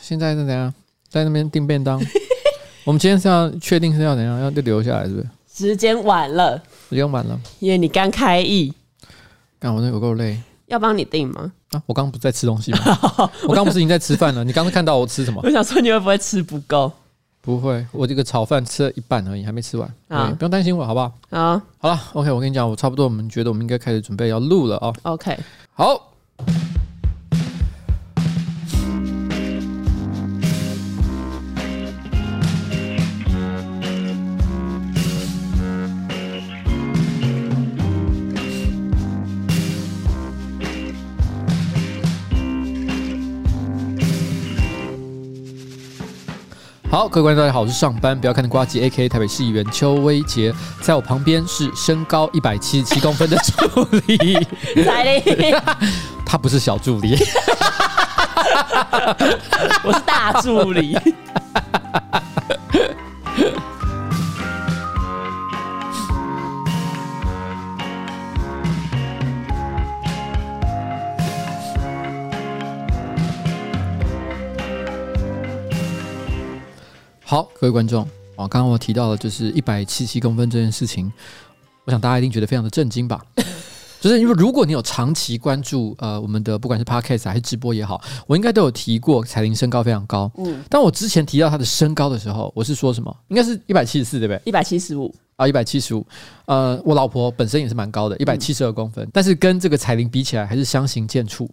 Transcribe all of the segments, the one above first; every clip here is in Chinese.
现在是怎样？在那边订便当。我们今天是要确定是要怎样？要就留下来，是不是？时间晚了，时间晚了，因为你刚开议。干我那有够累。要帮你订吗？啊，我刚刚不是在吃东西吗？我刚刚不是已经在吃饭了？你刚刚看到我吃什么？我想说你会不会吃不够？不会，我这个炒饭吃了一半而已，还没吃完。啊，不用担心我，好不好？啊，好了，OK，我跟你讲，我差不多，我们觉得我们应该开始准备要录了啊。OK，好。好，各位观众大家好，我是上班不要看的瓜吉 AKA 台北市议员邱威杰，在我旁边是身高一百七十七公分的助理。来嘞，他不是小助理，我是大助理。好，各位观众，啊，刚刚我提到的就是一百七十七公分这件事情，我想大家一定觉得非常的震惊吧？就是因为如果你有长期关注呃我们的不管是 Podcast 还是直播也好，我应该都有提过彩铃身高非常高。嗯，但我之前提到她的身高的时候，我是说什么？应该是一百七十四，对不对？一百七十五啊，一百七十五。呃，我老婆本身也是蛮高的，一百七十二公分，嗯，但是跟这个彩铃比起来，还是相形见绌。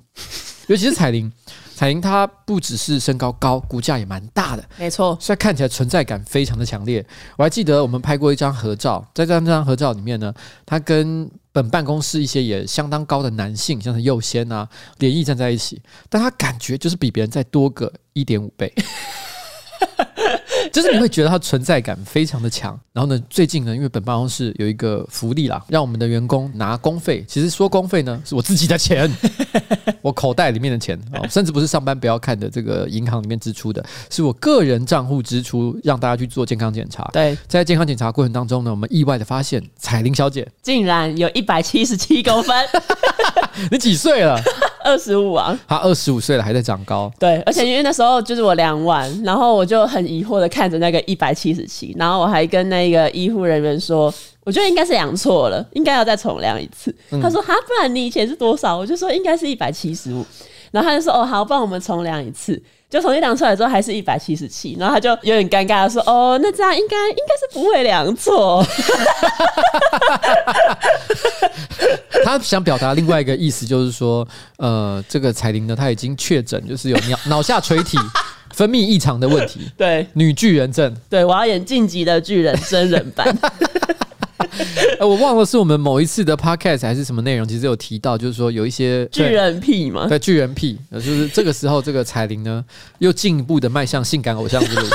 尤其是彩玲。彩玲她不只是身高高，骨架也蛮大的，没错，所以看起来存在感非常的强烈。我还记得我们拍过一张合照，在这张这张合照里面呢，她跟本办公室一些也相当高的男性，像是佑先啊，联谊站在一起，但她感觉就是比别人再多个一点五倍。就是你会觉得它存在感非常的强，然后呢，最近呢，因为本办公室有一个福利啦，让我们的员工拿公费。其实说公费呢，是我自己的钱，我口袋里面的钱哦，甚至不是上班不要看的这个银行里面支出的，是我个人账户支出，让大家去做健康检查。对，在健康检查过程当中呢，我们意外的发现彩玲小姐竟然有一百七十七公分，你几岁了？二十五啊，她二十五岁了还在长高。对，而且因为那时候就是我量完，然后我就很疑惑的看着那个一百七十七，然后我还跟那个医护人员说，我觉得应该是量错了，应该要再重量一次。嗯、他说哈，不然你以前是多少？我就说应该是一百七十五，然后他就说哦好，帮我们重量一次。就重新量出来之后还是一百七十七，然后他就有点尴尬的说：“哦，那这样应该应该是不会量错。”他想表达另外一个意思，就是说，呃，这个彩玲呢，他已经确诊就是有脑脑 下垂体分泌异常的问题，对，女巨人症。对，我要演晋级的巨人真人版。呃，我忘了是我们某一次的 podcast 还是什么内容，其实有提到，就是说有一些巨人癖嘛，对，巨人癖，就是这个时候，这个彩铃呢 又进一步的迈向性感偶像之路，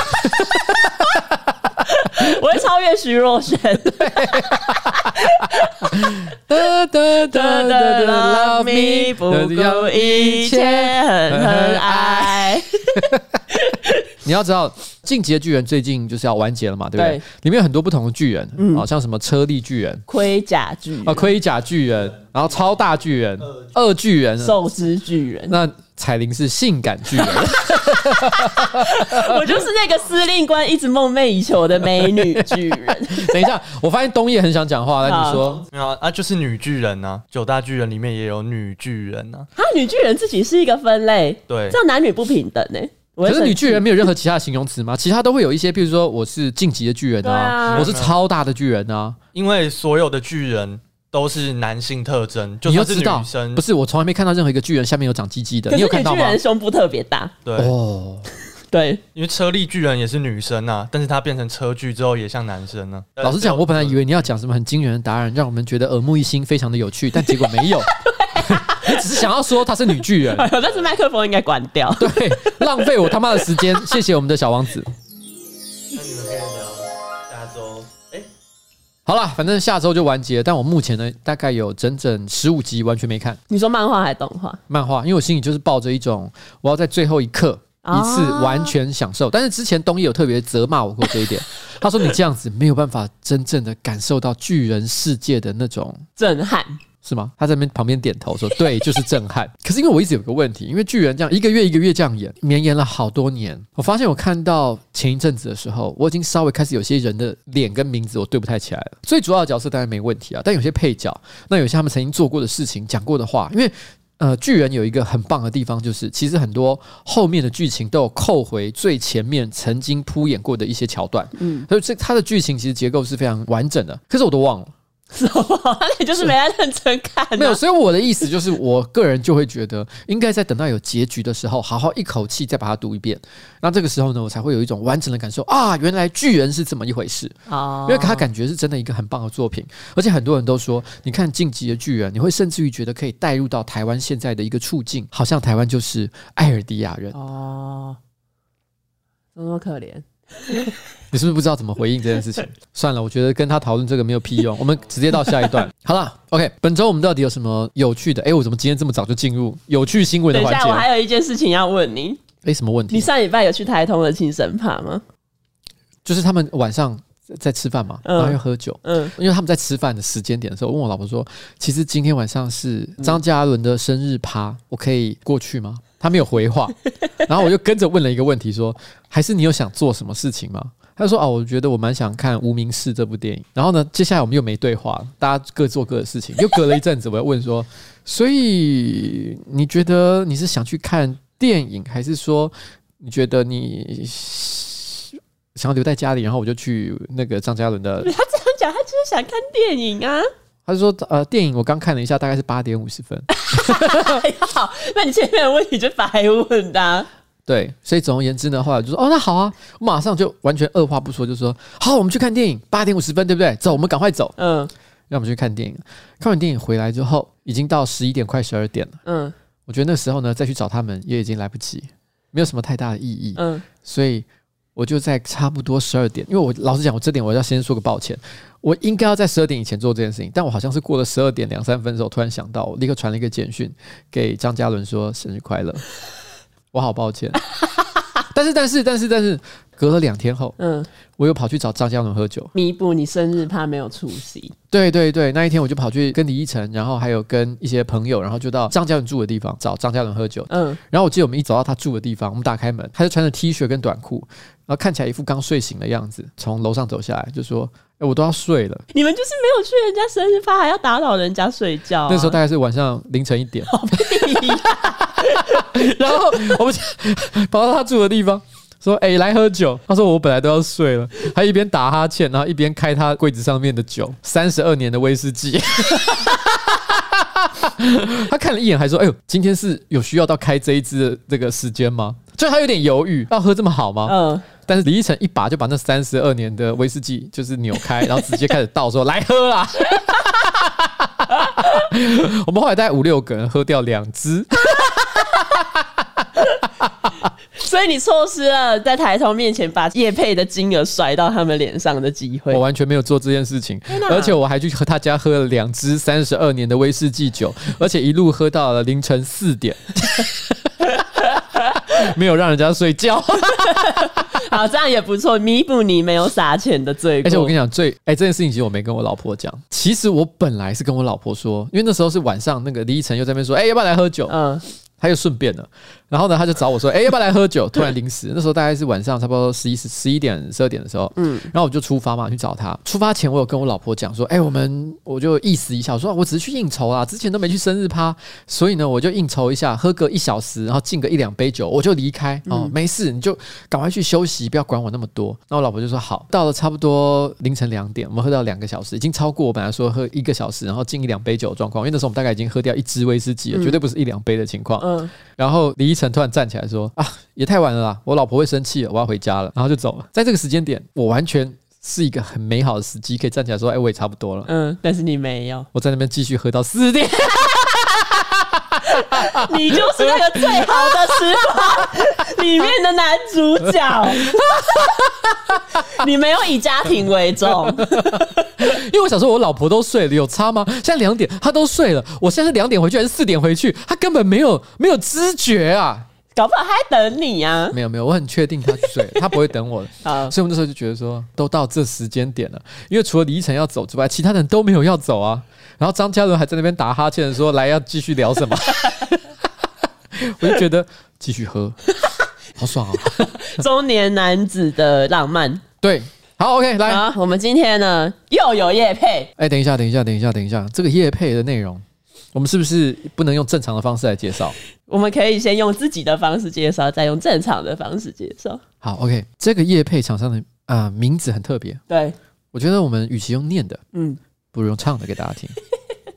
我会超越徐若瑄，哒哒哒哒，Love me 不够一切狠狠爱。你要知道，《进击的巨人》最近就是要完结了嘛，对不对？对，里面有很多不同的巨人，啊、嗯，像什么车力巨人、盔甲巨人啊、盔甲巨人，然后超大巨人、二巨人、寿司巨人。那彩铃是性感巨人，我就是那个司令官一直梦寐以求的美女巨人。等一下，我发现东野很想讲话，那你说，没有啊？就是女巨人啊，九大巨人里面也有女巨人啊。啊，女巨人自己是一个分类，对，这样男女不平等呢、欸？可是女巨人没有任何其他形容词吗？其他都会有一些，譬如说我是晋级的巨人啊，啊我是超大的巨人啊。因为所有的巨人都是男性特征，就算是女生，不是我从来没看到任何一个巨人下面有长鸡鸡的。你有看到吗？巨人胸部特别大，对哦，对，因为车力巨人也是女生啊，但是她变成车巨之后也像男生呢、啊。老实讲，我本来以为你要讲什么很惊人的答案，让我们觉得耳目一新，非常的有趣，但结果没有。你只是想要说她是女巨人，但是麦克风应该关掉。对，浪费我他妈的时间。谢谢我们的小王子。那你们可以聊下周。哎、欸，好了，反正下周就完结了。但我目前呢，大概有整整十五集完全没看。你说漫画还是动画？漫画，因为我心里就是抱着一种我要在最后一刻一次完全享受。但是之前东野有特别责骂我过这一点，他说你这样子没有办法真正的感受到巨人世界的那种 震撼。是吗？他在那边旁边点头说：“ 对，就是震撼。”可是因为我一直有个问题，因为巨人这样一个月一个月这样演，绵延了好多年。我发现我看到前一阵子的时候，我已经稍微开始有些人的脸跟名字我对不太起来了。最主要的角色当然没问题啊，但有些配角，那有些他们曾经做过的事情、讲过的话，因为呃，巨人有一个很棒的地方，就是其实很多后面的剧情都有扣回最前面曾经铺演过的一些桥段，嗯，所以这它的剧情其实结构是非常完整的。可是我都忘了。是吗？那你就是没在认真看啊。没有，所以我的意思就是，我个人就会觉得，应该在等到有结局的时候，好好一口气再把它读一遍。那这个时候呢，我才会有一种完整的感受啊，原来巨人是这么一回事啊！因为他感觉是真的一个很棒的作品，而且很多人都说，你看《晋级的巨人》，你会甚至于觉得可以带入到台湾现在的一个处境，好像台湾就是艾尔迪亚人哦，怎么那么可怜？你是不是不知道怎么回应这件事情？算了，我觉得跟他讨论这个没有屁用。我们直接到下一段。好了，OK，本周我们到底有什么有趣的？哎，我怎么今天这么早就进入有趣新闻的环节？等一下，我还有一件事情要问你。哎，什么问题？你上礼拜有去台通的庆生趴吗？就是他们晚上在吃饭嘛，然后又喝酒。嗯，因为他们在吃饭的时间点的时候，我问我老婆说：“其实今天晚上是张嘉伦的生日趴，我可以过去吗？”他没有回话，然后我就跟着问了一个问题说：“还是你有想做什么事情吗？”他说：“哦，我觉得我蛮想看《无名氏》这部电影。”然后呢，接下来我们又没对话，大家各做各的事情。又隔了一阵子，我要问说：“所以你觉得你是想去看电影，还是说你觉得你想要留在家里？”然后我就去那个张嘉伦的。他这样讲，他就是想看电影啊。他就说：“呃，电影我刚看了一下，大概是八点五十分。”好，那你前面的问题就白问的啊。对，所以总而言之呢，后来就说哦，那好啊，我马上就完全二话不说就说好，我们去看电影，八点五十分，对不对？走，我们赶快走。嗯，让我们去看电影。看完电影回来之后，已经到十一点快十二点了。嗯，我觉得那时候呢，再去找他们也已经来不及，没有什么太大的意义。嗯，所以我就在差不多十二点，因为我老实讲，我这点我要先说个抱歉，我应该要在十二点以前做这件事情，但我好像是过了十二点两三分的时候，突然想到，我立刻传了一个简讯给张嘉伦说生日快乐。我好抱歉，但是但是但是但是，隔了两天后，嗯，我又跑去找张嘉伦喝酒，弥补你生日怕没有出席。对对对，那一天我就跑去跟李依晨，然后还有跟一些朋友，然后就到张嘉伦住的地方找张嘉伦喝酒。嗯，然后我记得我们一走到他住的地方，我们打开门，他就穿着 T 恤跟短裤，然后看起来一副刚睡醒的样子，从楼上走下来就说。我都要睡了，你们就是没有去人家生日趴，还要打扰人家睡觉、啊。那时候大概是晚上凌晨一点，然后我们跑到他住的地方，说：“哎、欸，来喝酒。”他说：“我本来都要睡了。”他一边打哈欠，然后一边开他柜子上面的酒，三十二年的威士忌。他看了一眼，还说：“哎呦，今天是有需要到开这一支的这个时间吗？”就他有点犹豫，要喝这么好吗？嗯。但是李依晨一把就把那三十二年的威士忌就是扭开，然后直接开始倒，说：“ 来喝啦！” 我们后来大概五六个人喝掉两支，所以你错失了在台通面前把叶配的金额甩到他们脸上的机会。我完全没有做这件事情，而且我还去和他家喝了两支三十二年的威士忌酒，而且一路喝到了凌晨四点。没有让人家睡觉，好，这样也不错，弥补你没有撒钱的罪过。而且我跟你讲，最哎，这件事情其实我没跟我老婆讲。其实我本来是跟我老婆说，因为那时候是晚上，那个李依晨又在那边说，哎，要不要来喝酒？嗯，他又顺便了。然后呢，他就找我说：“哎、欸，要不要来喝酒？”突然临时，那时候大概是晚上差不多十一十十一点十二点的时候，嗯，然后我就出发嘛，去找他。出发前，我有跟我老婆讲说：“哎、欸，我们我就意思一下，我说我只是去应酬啊，之前都没去生日趴，所以呢，我就应酬一下，喝个一小时，然后敬个一两杯酒，我就离开哦，没事，你就赶快去休息，不要管我那么多。”那我老婆就说：“好。”到了差不多凌晨两点，我们喝到两个小时，已经超过我本来说喝一个小时，然后敬一两杯酒的状况，因为那时候我们大概已经喝掉一支威士忌了，绝对不是一两杯的情况。嗯，然后李依晨突然站起来说。啊，也太晚了啦！我老婆会生气了，我要回家了，然后就走了。在这个时间点，我完全是一个很美好的时机，可以站起来说：“哎，我也差不多了。”嗯，但是你没有，我在那边继续喝到四点。你就是那个最好的时光里面的男主角。你没有以家庭为重，因为我想说，我老婆都睡了，有差吗？现在两点，她都睡了，我现在是两点回去还是四点回去？她根本没有没有知觉啊。搞不好他在等你啊！没有没有，我很确定他去睡了，他不会等我的。好所以我们那时候就觉得说，都到这时间点了，因为除了李依晨要走之外，其他人都没有要走啊。然后张嘉伦还在那边打哈欠说：“来，要继续聊什么？” 我就觉得继续喝，好爽啊！中年男子的浪漫。对，好，OK，来，好，我们今天呢又有叶配。哎，等一下，等一下，等一下，等一下，这个叶配的内容。我们是不是不能用正常的方式来介绍？我们可以先用自己的方式介绍，再用正常的方式介绍。好，OK，这个业配厂商的啊、呃、名字很特别。对，我觉得我们与其用念的，嗯，不如用唱的给大家听。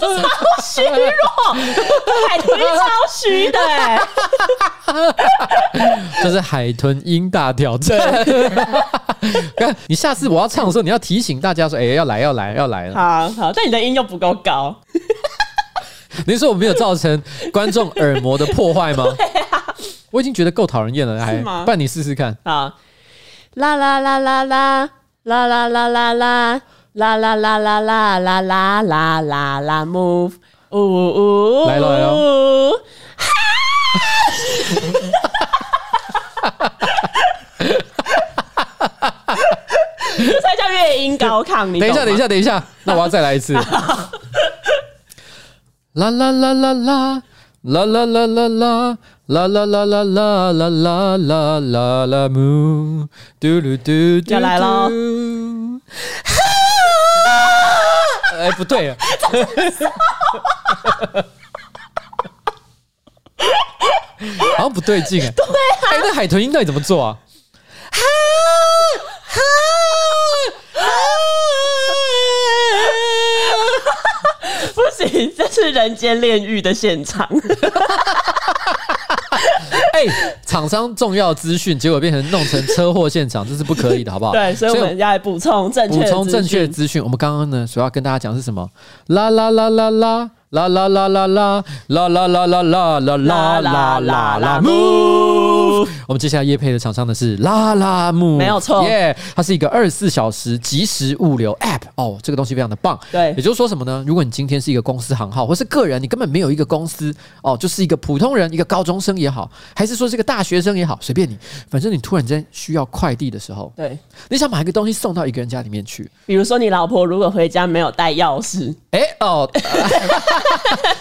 超虚弱，海豚音超虚的哎，这是海豚音大挑战。看你下次我要唱的时候，你要提醒大家说：“哎，要来，要来，要来了。”好好，但你的音又不够高。你说我没有造成观众耳膜的破坏吗？我已经觉得够讨人厌了，还不然你试试看。好，啦啦啦啦啦啦啦啦啦啦。啦啦啦啦啦啦啦啦啦啦，move，呜呜，来了来了，哈，这才叫乐音高亢。你等一下，等一下，等一下，那我要再来一次。啦啦啦啦啦，啦啦啦啦啦，啦啦啦啦啦啦啦啦啦啦，move，嘟噜嘟嘟，要来喽。哎，不对啊！好像不对劲哎。对啊，哎，那海豚音到底怎么做啊？不行，这是人间炼狱的现场。哎，厂商重要资讯，结果变成弄成车祸现场，这是不可以的，好不好？对，所以我们要补充正确、补充正确的资讯。我们刚刚呢，主要跟大家讲是什么？啦啦啦啦啦。啦啦啦啦啦啦啦啦啦啦啦啦啦啦！我们接下来夜配的厂商呢是拉拉木，没有错，耶！它是一个二十四小时即时物流 App 哦，这个东西非常的棒。对，也就是说什么呢？如果你今天是一个公司行号，或是个人，你根本没有一个公司哦，就是一个普通人，一个高中生也好，还是说是个大学生也好，随便你，反正你突然间需要快递的时候，对，你想把一个东西送到一个人家里面去，比如说你老婆如果回家没有带钥匙，哎哦。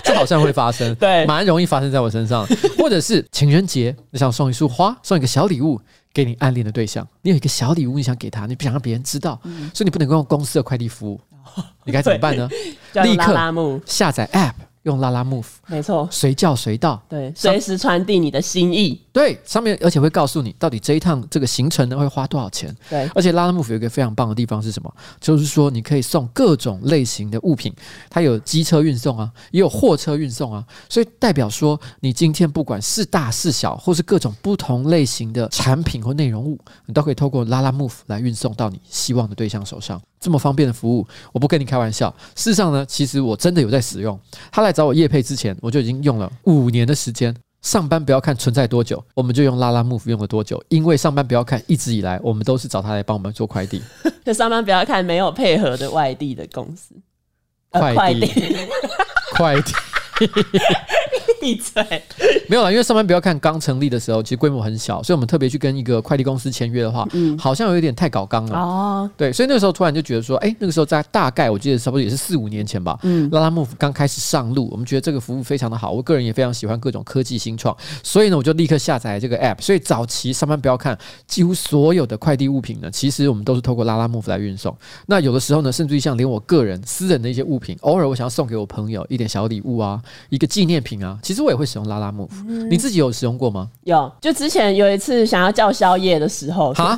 这好像会发生，对，蛮容易发生在我身上。或者是情人节，你想送一束花，送一个小礼物给你暗恋的对象，你有一个小礼物你想给他，你不想让别人知道，嗯、所以你不能够用公司的快递服务，你该怎么办呢？立刻下载 App。用拉拉 move，没错，随叫随到，对，随时传递你的心意。对，上面而且会告诉你到底这一趟这个行程呢会花多少钱。对，而且拉拉 move 有一个非常棒的地方是什么？就是说你可以送各种类型的物品，它有机车运送啊，也有货车运送啊，所以代表说你今天不管是大是小，或是各种不同类型的产品或内容物，你都可以透过拉拉 move 来运送到你希望的对象手上。这么方便的服务，我不跟你开玩笑。事实上呢，其实我真的有在使用。它来找我叶配之前，我就已经用了五年的时间。上班不要看存在多久，我们就用拉拉 move 用了多久。因为上班不要看一直以来，我们都是找他来帮我们做快递。就 上班不要看没有配合的外地的公司，快递，快递。闭嘴！没有啦，因为上班不要看刚成立的时候，其实规模很小，所以我们特别去跟一个快递公司签约的话，嗯，好像有一点太搞刚了哦。对，所以那个时候突然就觉得说，哎，那个时候在大概我记得差不多也是四五年前吧，嗯，拉拉 move 刚开始上路，我们觉得这个服务非常的好，我个人也非常喜欢各种科技新创，所以呢，我就立刻下载这个 app。所以早期上班不要看，几乎所有的快递物品呢，其实我们都是透过拉拉 move 来运送。那有的时候呢，甚至于像连我个人私人的一些物品，偶尔我想要送给我朋友一点小礼物啊，一个纪念品啊。其实我也会使用拉拉 move，嗯，你自己有使用过吗？有，就之前有一次想要叫宵夜的时候，哈，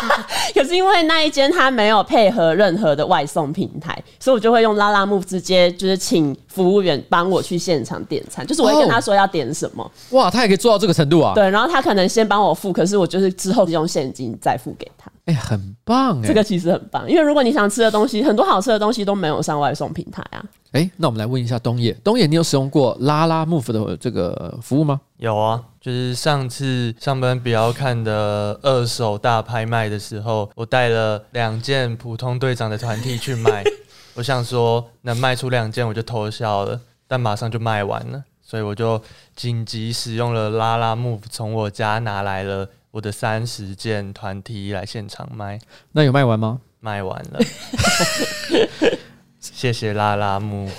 可是因为那一间他没有配合任何的外送平台，所以我就会用拉拉 move 直接就是请服务员帮我去现场点餐，就是我会跟他说要点什么。哇，他也可以做到这个程度啊？对，然后他可能先帮我付，可是我就是之后用现金再付给他。哎、欸，很棒哎、欸，这个其实很棒，因为如果你想吃的东西，很多好吃的东西都没有上外送平台啊。哎、欸，那我们来问一下东野，东野，你有使用过拉拉 move 的这个服务吗？有啊，就是上次上班比较看的二手大拍卖的时候，我带了两件普通队长的团体去卖，我想说能卖出两件我就偷笑了，但马上就卖完了，所以我就紧急使用了拉拉 move，从我家拿来了。我的三十件团体来现场卖，那有卖完吗？卖完了，谢谢拉拉木。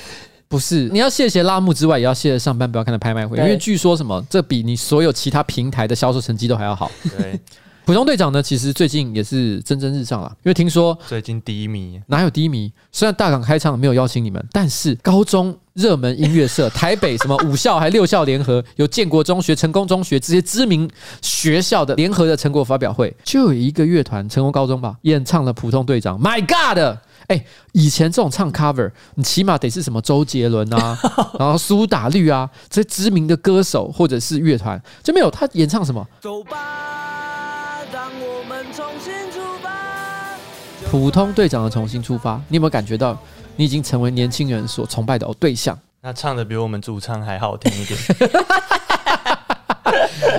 不是，你要谢谢拉木之外，也要谢谢上班不要看的拍卖会，因为据说什么，这比你所有其他平台的销售成绩都还要好。对。普通队长呢，其实最近也是蒸蒸日上了，因为听说最近低迷，哪有低迷？虽然大港开唱没有邀请你们，但是高中热门音乐社 台北什么五校还六校联合，有建国中学、成功中学这些知名学校的联合的成果发表会，就有一个乐团成功高中吧演唱了普通队长。My God！哎、欸，以前这种唱 cover，你起码得是什么周杰伦啊，然后苏打绿啊这些知名的歌手或者是乐团，就没有他演唱什么。走吧。普通队长的重新出发，你有没有感觉到你已经成为年轻人所崇拜的对象？那唱的比我们主唱还好听一点。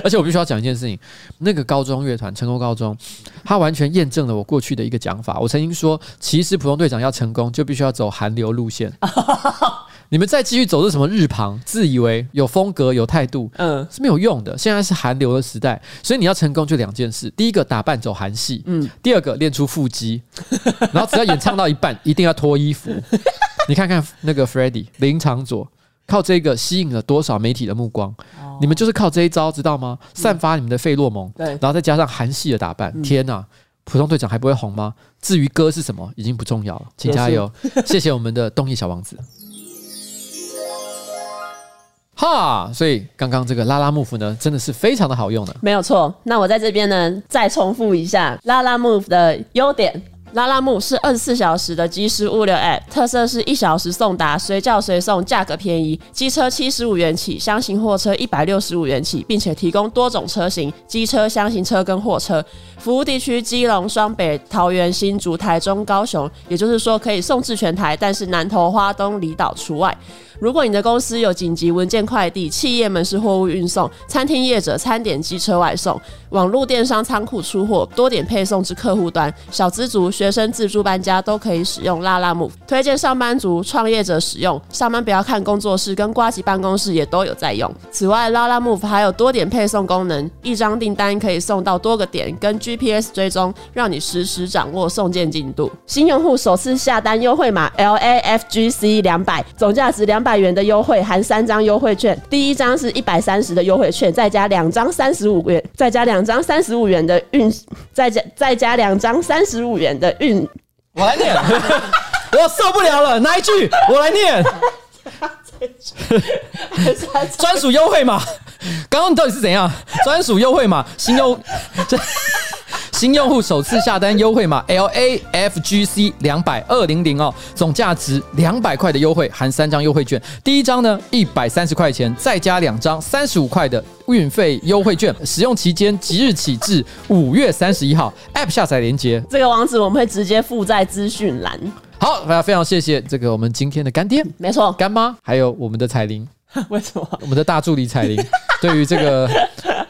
而且我必须要讲一件事情，那个高中乐团成功高中，他完全验证了我过去的一个讲法。我曾经说，其实普通队长要成功，就必须要走韩流路线。你们再继续走这什么日旁，自以为有风格、有态度，嗯，是没有用的。现在是韩流的时代，所以你要成功就两件事：第一个打扮走韩系，嗯；第二个练出腹肌，然后只要演唱到一半，一定要脱衣服。你看看那个 Freddie 林长佐，靠这个吸引了多少媒体的目光？你们就是靠这一招，知道吗？散发你们的费洛蒙，对，然后再加上韩系的打扮，天哪！普通队长还不会红吗？至于歌是什么，已经不重要了，请加油！谢谢我们的东野小王子。哈，所以刚刚这个拉拉 move 呢，真的是非常的好用的。没有错。那我在这边呢，再重复一下拉拉 move 的优点。拉拉木是二十四小时的即时物流 App，特色是一小时送达，随叫随送，价格便宜，机车七十五元起，箱型货车一百六十五元起，并且提供多种车型，机车、箱型车跟货车。服务地区：基隆、双北、桃园、新竹、台中、高雄，也就是说可以送至全台，但是南投、花东离岛除外。如果你的公司有紧急文件快递、企业门市货物运送、餐厅业者餐点机车外送、网络电商仓库出货、多点配送至客户端、小资族、学生自助搬家，都可以使用拉拉 move。推荐上班族、创业者使用。上班不要看工作室跟呱吉办公室也都有在用。此外，拉拉 move 还有多点配送功能，一张订单可以送到多个点，跟 GPS 追踪，让你实时掌握送件进度。新用户首次下单优惠码 LAFGC 两百，总价值两百元的优惠，含三张优惠券。第一张是一百三十的优惠券，再加两张三十五元，再加两张三十五元的运，再加再加两张三十五元的运。我来念，我受不了了，哪一句？我来念。专属优惠码，刚刚你到底是怎样？专属优惠码，新优。新用户首次下单优惠码 L A F G C 两百二零零哦，总价值两百块的优惠，含三张优惠券。第一张呢一百三十块钱，再加两张三十五块的运费优惠券。使用期间即日起至五月三十一号。App 下载链接，这个网址我们会直接附在资讯栏。好，非常非常谢谢这个我们今天的干爹，没错，干妈，还有我们的彩铃。为什么？我们的大助理彩铃 对于这个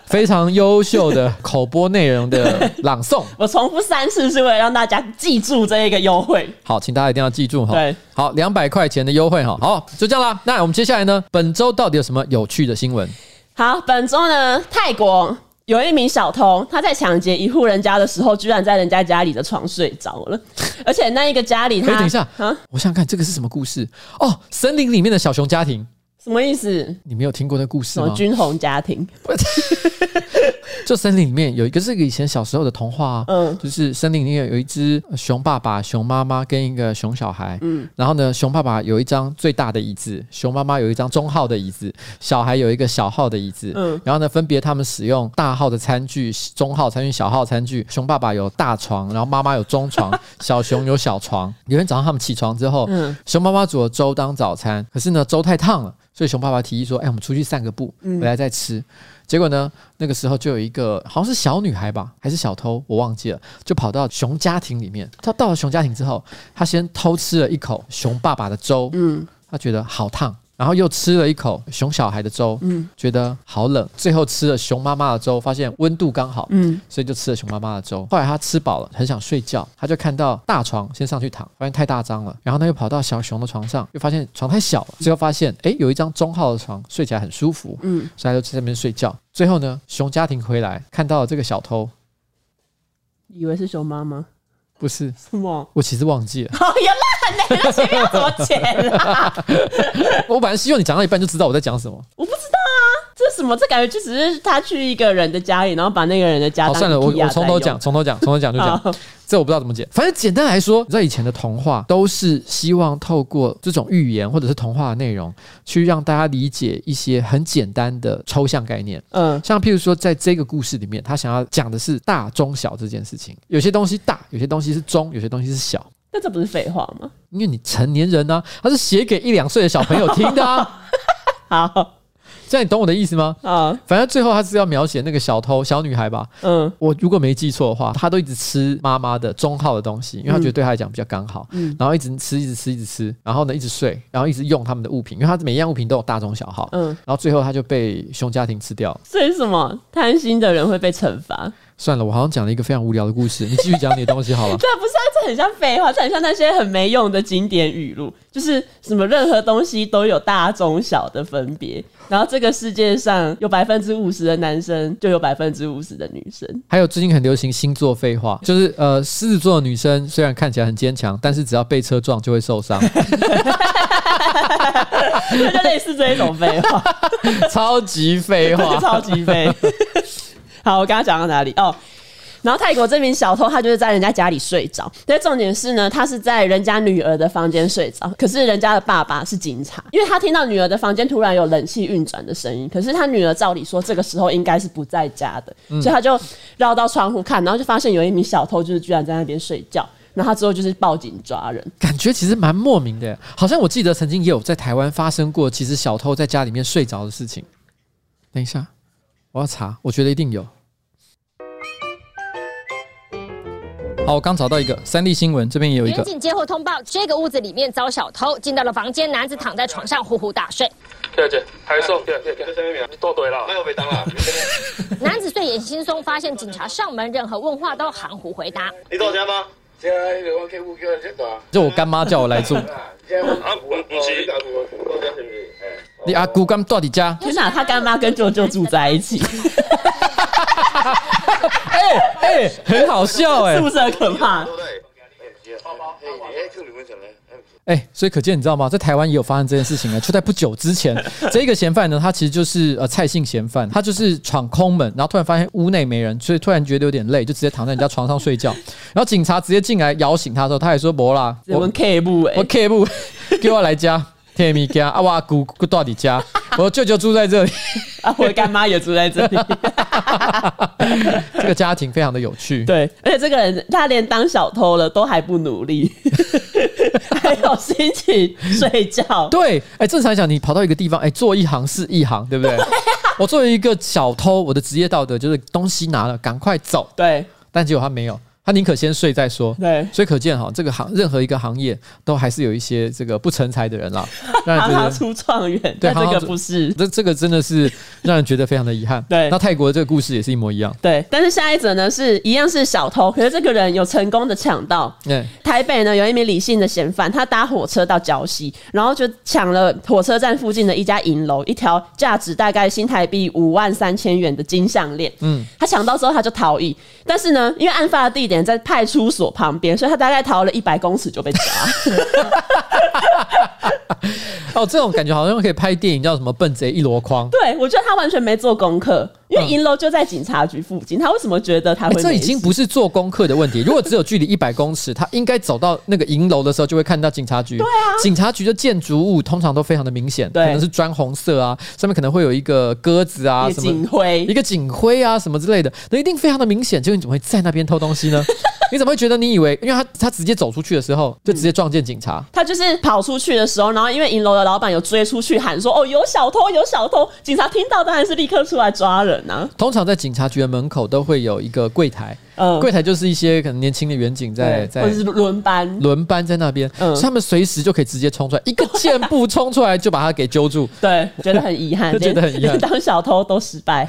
非常优秀的口播内容的 朗诵，我重复三次是为了让大家记住这一个优惠。好，请大家一定要记住哈。对，好，两百块钱的优惠哈。好，就这样啦。那我们接下来呢？本周到底有什么有趣的新闻？好，本周呢，泰国有一名小偷，他在抢劫一户人家的时候，居然在人家家里的床睡着了，而且那一个家里他，等一下啊，我想想看这个是什么故事？哦，森林里面的小熊家庭。什么意思？你没有听过那故事吗？什么军红家庭？就森林里面有一个是以前小时候的童话，嗯，就是森林里面有一只熊爸爸、熊妈妈跟一个熊小孩，嗯，然后呢，熊爸爸有一张最大的椅子，熊妈妈有一张中号的椅子，小孩有一个小号的椅子，嗯，然后呢，分别他们使用大号的餐具、中号餐具、小号餐具。熊爸爸有大床，然后妈妈有中床，小熊有小床。有天早上他们起床之后，嗯，熊妈妈煮了粥当早餐，可是呢，粥太烫了，所以熊爸爸提议说：“哎，我们出去散个步，回来再吃。”结果呢，那个时候就有一个好像是小女孩吧，还是小偷，我忘记了，就跑到熊家庭里面。他到了熊家庭之后，他先偷吃了一口熊爸爸的粥，嗯，他觉得好烫。然后又吃了一口熊小孩的粥，嗯，觉得好冷。最后吃了熊妈妈的粥，发现温度刚好，嗯，所以就吃了熊妈妈的粥。后来他吃饱了，很想睡觉，他就看到大床，先上去躺，发现太大张了。然后他又跑到小熊的床上，又发现床太小了。最后发现，诶，有一张中号的床，睡起来很舒服，嗯，所以他就在那边睡觉。最后呢，熊家庭回来看到了这个小偷，以为是熊妈妈，不是什么？我其实忘记了。哦，原来。那个前面要怎么剪啊？我本来希望你讲到一半就知道我在讲什么。我不知道啊，这什么？这感觉就只是他去一个人的家里，然后把那个人的家。好，算了，我我从头讲，从头讲，从头讲就讲。这我不知道怎么解。反正简单来说，你知道以前的童话都是希望透过这种寓言或者是童话的内容，去让大家理解一些很简单的抽象概念。嗯，像譬如说，在这个故事里面，他想要讲的是大中小这件事情。有些东西大，有些东西是中，有些东西是小。那这不是废话吗？因为你成年人呢、啊，他是写给一两岁的小朋友听的啊。好，这样你懂我的意思吗？啊，反正最后他是要描写那个小偷小女孩吧。嗯，我如果没记错的话，他都一直吃妈妈的中号的东西，因为他觉得对他来讲比较刚好。嗯，然后一直吃，一直吃，一直吃，然后呢一直睡，然后一直用他们的物品，因为他每一样物品都有大中小号。嗯，然后最后他就被熊家庭吃掉。所以什么贪心的人会被惩罚？算了，我好像讲了一个非常无聊的故事，你继续讲你的东西好了。对，不是、啊，这很像废话，这很像那些很没用的经典语录，就是什么任何东西都有大中小的分别，然后这个世界上有百分之五十的男生，就有百分之五十的女生。还有最近很流行星座废话，就是呃，狮子座的女生虽然看起来很坚强，但是只要被车撞就会受伤。就类似这一种废话，超级废话，超级废。好，我刚刚讲到哪里？哦，然后泰国这名小偷他就是在人家家里睡着，但重点是呢，他是在人家女儿的房间睡着。可是人家的爸爸是警察，因为他听到女儿的房间突然有冷气运转的声音，可是他女儿照理说这个时候应该是不在家的，嗯、所以他就绕到窗户看，然后就发现有一名小偷就是居然在那边睡觉。然后他之后就是报警抓人，感觉其实蛮莫名的，好像我记得曾经也有在台湾发生过，其实小偷在家里面睡着的事情。等一下，我要查，我觉得一定有。好，我刚找到一个三立新闻，这边也有一个。民警接获通报，这个屋子里面遭小偷进到了房间，男子躺在床上呼呼大睡。对对，还送。对对对，你多对了，没有被当了。男子睡眼惺忪，发现警察上门，任何问话都含糊回答。你到家吗？就我干妈叫我来住。你阿姑刚到底家？天哪，他干妈跟舅舅住在一起。哎哎，很好笑哎，是不是很可怕？哎，所以可见你知道吗？在台湾也有发生这件事情啊！就在不久之前，这个嫌犯呢，他其实就是呃蔡姓嫌犯，他就是闯空门，然后突然发现屋内没人，所以突然觉得有点累，就直接躺在人家床上睡觉。然后警察直接进来摇醒他的时候，他也说：“不啦，我们 K 部哎，我 K 部，给我来家。”天米家啊，我姑姑到底家，我舅舅住在这里，啊，我干妈也住在这里，这个家庭非常的有趣。对，而且这个人他连当小偷了都还不努力，还有心情睡觉。对，哎、欸，正常来讲，你跑到一个地方，哎、欸，做一行是一行，对不对？我作为一个小偷，我的职业道德就是东西拿了赶快走。对，但结果他没有。他宁可先睡再说，对，所以可见哈，这个行任何一个行业都还是有一些这个不成才的人啦，让人觉得出状元，对，这个不是，这这个真的是让人觉得非常的遗憾。对，那泰国这个故事也是一模一样。对，但是下一则呢是一样是小偷，可是这个人有成功的抢到。对，台北呢有一名李姓的嫌犯，他搭火车到礁溪，然后就抢了火车站附近的一家银楼，一条价值大概新台币五万三千元的金项链。嗯，他抢到之后他就逃逸，但是呢，因为案发的地点。在派出所旁边，所以他大概逃了一百公尺就被抓。哦，这种感觉好像可以拍电影，叫什么《笨贼一箩筐》。对，我觉得他完全没做功课，因为银楼就在警察局附近，他为什么觉得他会、欸？这已经不是做功课的问题。如果只有距离一百公尺，他应该走到那个银楼的时候，就会看到警察局。对啊，警察局的建筑物通常都非常的明显，可能是砖红色啊，上面可能会有一个鸽子啊，什么警徽，一个警徽啊，什么之类的，那一定非常的明显。就你怎么会在那边偷东西呢？你怎么会觉得？你以为，因为他他直接走出去的时候，就直接撞见警察。他就是跑出去的时候，然后因为银楼的老板有追出去喊说：“哦，有小偷，有小偷！”警察听到当然是立刻出来抓人通常在警察局的门口都会有一个柜台，嗯，柜台就是一些可能年轻的远景在在，或者是轮班轮班在那边，嗯，所以他们随时就可以直接冲出来，一个箭步冲出来就把他给揪住。对，觉得很遗憾，觉得很遗憾，当小偷都失败。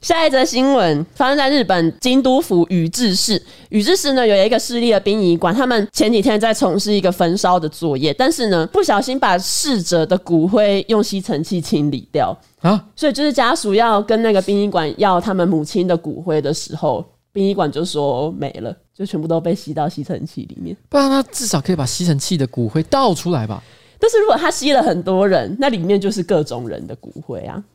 下一则新闻发生在日本京都府宇治市。宇治市呢，有一个市立的殡仪馆，他们前几天在从事一个焚烧的作业，但是呢，不小心把逝者的骨灰用吸尘器清理掉啊，所以就是家属要跟那个殡仪馆要他们母亲的骨灰的时候，殡仪馆就说没了，就全部都被吸到吸尘器里面。不然他至少可以把吸尘器的骨灰倒出来吧？但是如果他吸了很多人，那里面就是各种人的骨灰啊。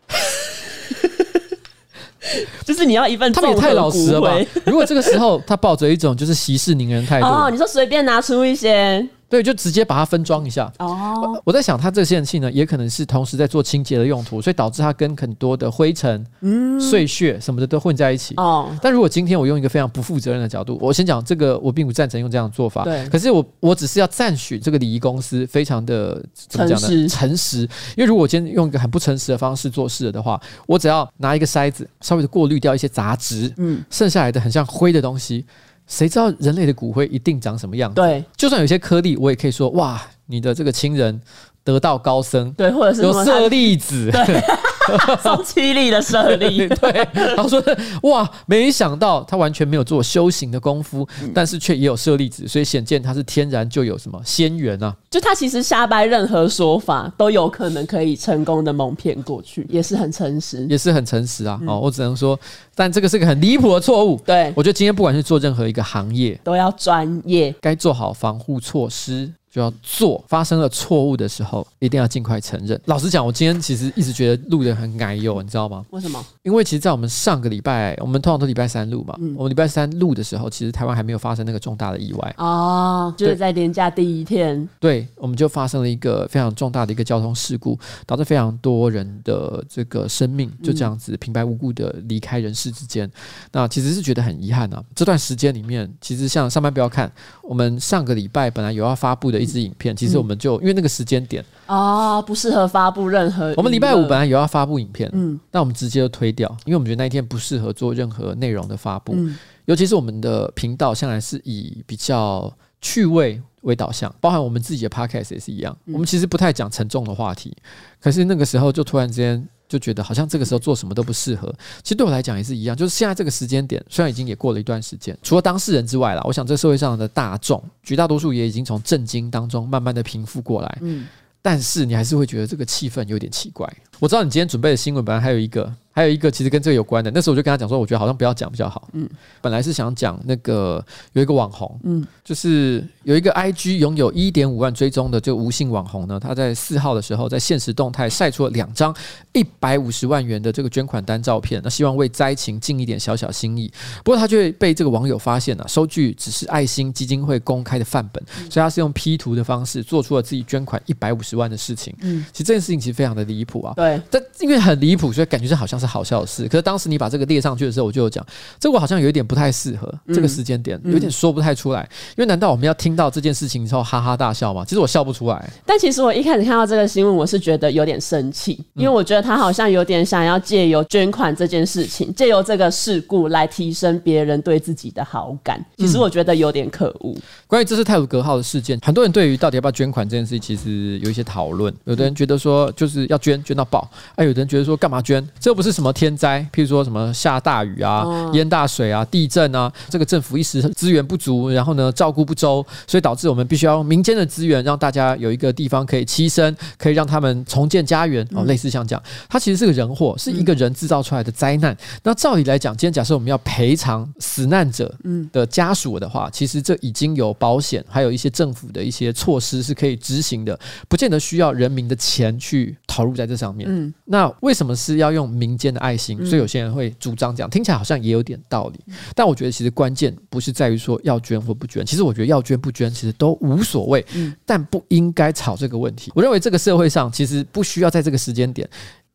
就是你要一份，他们也太老实了吧？如果这个时候他抱着一种就是息事宁人态度，哦，你说随便拿出一些。对，就直接把它分装一下。哦，我在想，它这个吸尘器呢，也可能是同时在做清洁的用途，所以导致它跟很多的灰尘、嗯、碎屑什么的都混在一起。哦，但如果今天我用一个非常不负责任的角度，我先讲这个，我并不赞成用这样的做法。对，可是我我只是要赞许这个礼仪公司非常的怎么讲呢？诚实，诚实。因为如果我今天用一个很不诚实的方式做事的话，我只要拿一个筛子，稍微的过滤掉一些杂质，嗯，剩下来的很像灰的东西。谁知道人类的骨灰一定长什么样子？对，就算有些颗粒，我也可以说哇，你的这个亲人得道高僧，对，或者是有舍利子，对。送七力的舍利，对，然后说哇，没想到他完全没有做修行的功夫，嗯、但是却也有舍利子，所以显见他是天然就有什么仙缘啊！就他其实瞎掰任何说法都有可能可以成功的蒙骗过去，也是很诚实，也是很诚实啊！哦，我只能说，但这个是个很离谱的错误。对，我觉得今天不管是做任何一个行业，都要专业，该做好防护措施。就要做，发生了错误的时候，一定要尽快承认。老实讲，我今天其实一直觉得录人很奶油，你知道吗？为什么？因为其实，在我们上个礼拜，我们通常都礼拜三录嘛。嗯、我们礼拜三录的时候，其实台湾还没有发生那个重大的意外哦，就是在年假第一天，对，我们就发生了一个非常重大的一个交通事故，导致非常多人的这个生命就这样子平白无故的离开人世之间。嗯、那其实是觉得很遗憾啊。这段时间里面，其实像上班不要看，我们上个礼拜本来有要发布的一支影片，嗯、其实我们就因为那个时间点啊，不适合发布任何。我们礼拜五本来有要发布影片，嗯，但我们直接就推掉，因为我们觉得那一天不适合做任何内容的发布。嗯，尤其是我们的频道向来是以比较趣味为导向，包含我们自己的 podcast 也是一样。嗯、我们其实不太讲沉重的话题，可是那个时候就突然之间就觉得好像这个时候做什么都不适合。其实对我来讲也是一样，就是现在这个时间点，虽然已经也过了一段时间，除了当事人之外啦，我想这社会上的大众绝大多数也已经从震惊当中慢慢的平复过来。嗯，但是你还是会觉得这个气氛有点奇怪。我知道你今天准备的新闻本来还有一个。还有一个其实跟这个有关的，那时候我就跟他讲说，我觉得好像不要讲比较好。嗯，本来是想讲那个有一个网红，嗯，就是有一个 IG 拥有一点五万追踪的这个无姓网红呢，他在四号的时候在现实动态晒出了两张一百五十万元的这个捐款单照片，那希望为灾情尽一点小小心意。不过他却被这个网友发现了，收据只是爱心基金会公开的范本，所以他是用 P 图的方式做出了自己捐款一百五十万的事情。嗯，其实这件事情其实非常的离谱啊。对，但因为很离谱，所以感觉是好像是。好笑的事，可是当时你把这个列上去的时候，我就有讲，这个我好像有一点不太适合这个时间点，有点说不太出来。因为难道我们要听到这件事情之后哈哈大笑吗？其实我笑不出来。但其实我一开始看到这个新闻，我是觉得有点生气，因为我觉得他好像有点想要借由捐款这件事情，借由这个事故来提升别人对自己的好感。其实我觉得有点可恶。关于这次泰晤格号的事件，很多人对于到底要不要捐款这件事情，其实有一些讨论。有的人觉得说就是要捐捐到爆，哎，有的人觉得说干嘛捐？这又不是。什么天灾，譬如说什么下大雨啊、淹大水啊、地震啊，这个政府一时资源不足，然后呢照顾不周，所以导致我们必须要用民间的资源，让大家有一个地方可以栖身，可以让他们重建家园哦，类似像这样，它其实是个人祸，是一个人制造出来的灾难。那照理来讲，今天假设我们要赔偿死难者的家属的话，其实这已经有保险，还有一些政府的一些措施是可以执行的，不见得需要人民的钱去投入在这上面。嗯，那为什么是要用民间的爱心？所以有些人会主张这样，听起来好像也有点道理。但我觉得其实关键不是在于说要捐或不捐，其实我觉得要捐不捐其实都无所谓，但不应该吵这个问题。我认为这个社会上其实不需要在这个时间点。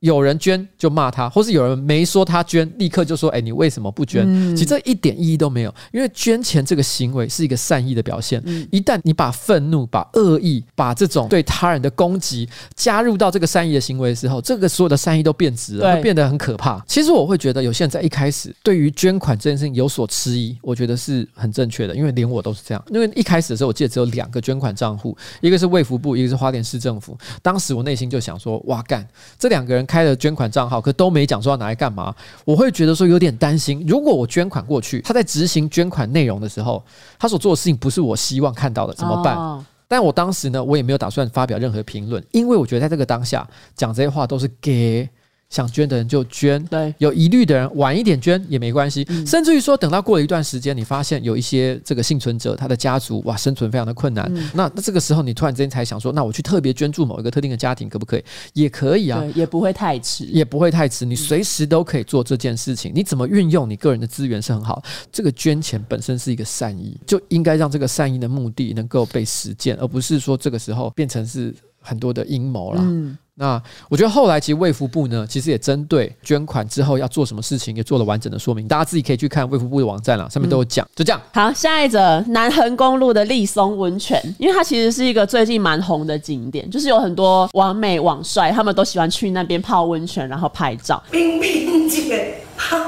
有人捐就骂他，或是有人没说他捐，立刻就说：“哎，你为什么不捐？”其实这一点意义都没有，因为捐钱这个行为是一个善意的表现。一旦你把愤怒、把恶意、把这种对他人的攻击加入到这个善意的行为的时候，这个所有的善意都变质了，会变得很可怕。其实我会觉得，有些人在一开始对于捐款这件事情有所迟疑，我觉得是很正确的，因为连我都是这样。因为一开始的时候，我记得只有两个捐款账户，一个是卫福部，一个是花莲市政府。当时我内心就想说：“哇干，这两个人开了捐款账号。”，可都没讲说要拿来干嘛，我会觉得说有点担心。如果我捐款过去，他在执行捐款内容的时候，他所做的事情不是我希望看到的，怎么办？但我当时呢，我也没有打算发表任何评论，因为我觉得在这个当下讲这些话都是给。想捐的人就捐，对，有疑虑的人晚一点捐也没关系，嗯、甚至于说等到过了一段时间，你发现有一些这个幸存者，他的家族哇生存非常的困难，嗯、那那这个时候你突然之间才想说，那我去特别捐助某一个特定的家庭可不可以？也可以啊，也不会太迟，也不会太迟，你随时都可以做这件事情。你怎么运用你个人的资源是很好，这个捐钱本身是一个善意，就应该让这个善意的目的能够被实践，而不是说这个时候变成是很多的阴谋了。嗯那我觉得后来其实卫福部呢，其实也针对捐款之后要做什么事情，也做了完整的说明。大家自己可以去看卫福部的网站了，上面都有讲。就这样。好，下一则南横公路的立松温泉，因为它其实是一个最近蛮红的景点，就是有很多网美网帅他们都喜欢去那边泡温泉，然后拍照。冰冰姐，好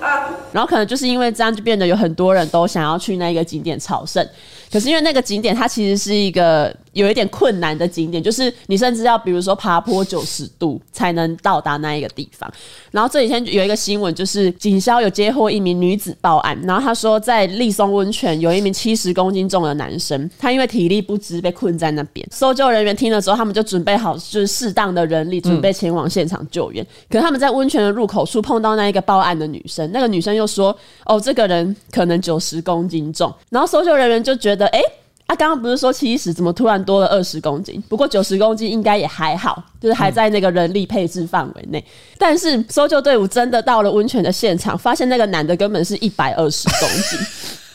大。然后可能就是因为这样，就变得有很多人都想要去那个景点朝圣。可是因为那个景点它其实是一个有一点困难的景点，就是你甚至要比如说爬坡九十度才能到达那一个地方。然后这几天有一个新闻，就是警消有接获一名女子报案，然后她说在立松温泉有一名七十公斤重的男生，他因为体力不支被困在那边。搜救人员听了之后，他们就准备好就是适当的人力，准备前往现场救援。可是他们在温泉的入口处碰到那一个报案的女生，那个女生又说：“哦，这个人可能九十公斤重。”然后搜救人员就觉得：“哎。”啊，刚刚不是说七十，怎么突然多了二十公斤？不过九十公斤应该也还好，就是还在那个人力配置范围内。但是搜救队伍真的到了温泉的现场，发现那个男的根本是一百二十公斤。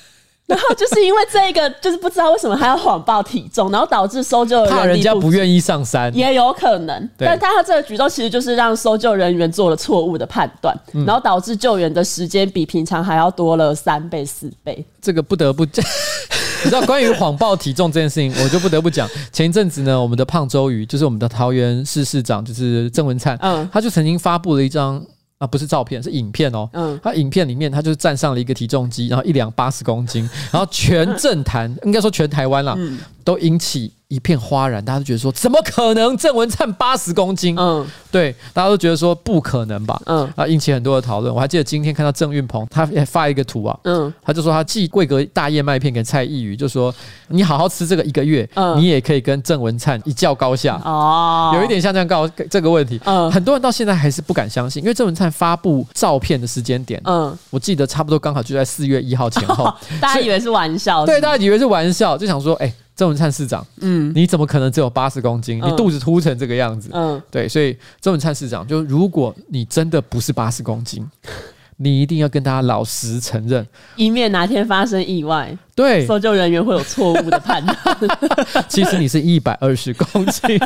然后就是因为这个，就是不知道为什么还要谎报体重，然后导致搜救怕人家不愿意上山，也有可能。对但他这个举动其实就是让搜救人员做了错误的判断，嗯、然后导致救援的时间比平常还要多了三倍四倍。这个不得不讲。你知道关于谎报体重这件事情，我就不得不讲。前一阵子呢，我们的胖周瑜，就是我们的桃园市市长，就是郑文灿，嗯，他就曾经发布了一张啊，不是照片，是影片哦，嗯，他影片里面他就是站上了一个体重机，然后一两八十公斤，然后全 政坛，应该说全台湾啦，嗯，都引起。一片哗然，大家都觉得说怎么可能？郑文灿八十公斤，嗯，对，大家都觉得说不可能吧，嗯，啊，引起很多的讨论。我还记得今天看到郑运鹏，他也发一个图啊，嗯，他就说他寄桂格大燕麦片给蔡依瑜，就说你好好吃这个一个月，嗯，你也可以跟郑文灿一较高下。哦，有一点像这样告这个问题，嗯，很多人到现在还是不敢相信，因为郑文灿发布照片的时间点，嗯，我记得差不多刚好就在四月一号前后，大家以为是玩笑，对，大家以为是玩笑，就想说，哎。郑文灿市长，嗯，你怎么可能只有八十公斤？你肚子凸成这个样子，嗯，对，所以郑文灿市长，就如果你真的不是八十公斤，你一定要跟大家老实承认，以免哪天发生意外，对，搜救人员会有错误的判断。其实你是一百二十公斤。